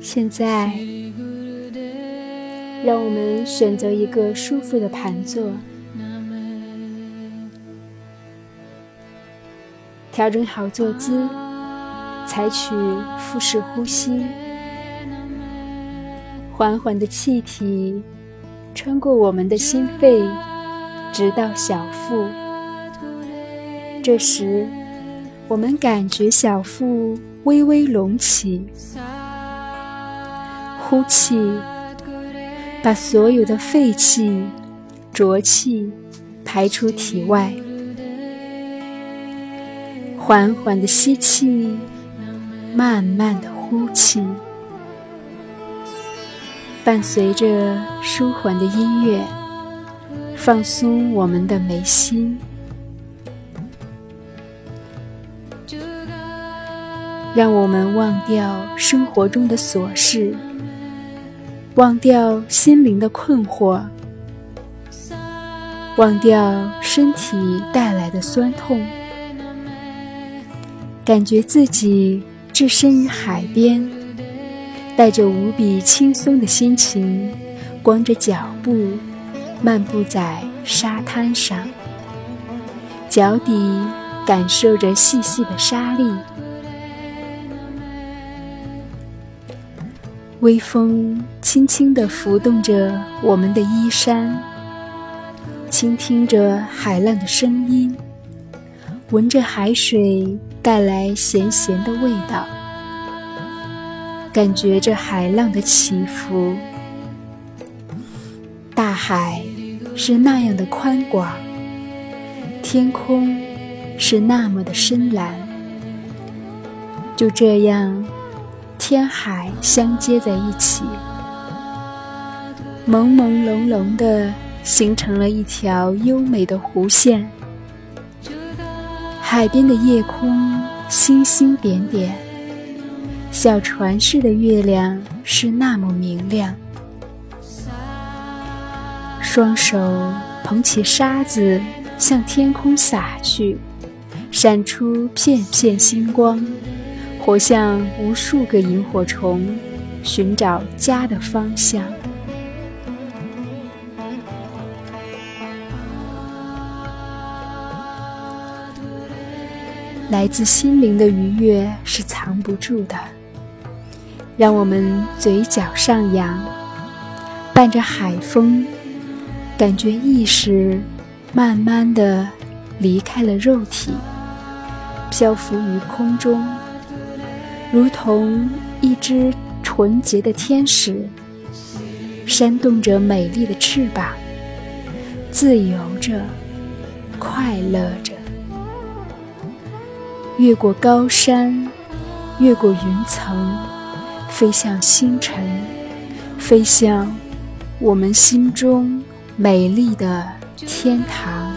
现在，让我们选择一个舒服的盘坐，调整好坐姿，采取腹式呼吸，缓缓的气体穿过我们的心肺，直到小腹。这时，我们感觉小腹微微隆起。呼气，把所有的废气、浊气排出体外。缓缓的吸气，慢慢的呼气，伴随着舒缓的音乐，放松我们的眉心，让我们忘掉生活中的琐事。忘掉心灵的困惑，忘掉身体带来的酸痛，感觉自己置身于海边，带着无比轻松的心情，光着脚步漫步在沙滩上，脚底感受着细细的沙粒。微风轻轻地拂动着我们的衣衫，倾听着海浪的声音，闻着海水带来咸咸的味道，感觉着海浪的起伏。大海是那样的宽广，天空是那么的深蓝，就这样。天海相接在一起，朦朦胧胧的形成了一条优美的弧线。海边的夜空星星点点，小船似的月亮是那么明亮。双手捧起沙子，向天空撒去，闪出片片星光。活像无数个萤火虫，寻找家的方向。来自心灵的愉悦是藏不住的，让我们嘴角上扬，伴着海风，感觉意识慢慢的离开了肉体，漂浮于空中。如同一只纯洁的天使，扇动着美丽的翅膀，自由着，快乐着，越过高山，越过云层，飞向星辰，飞向我们心中美丽的天堂。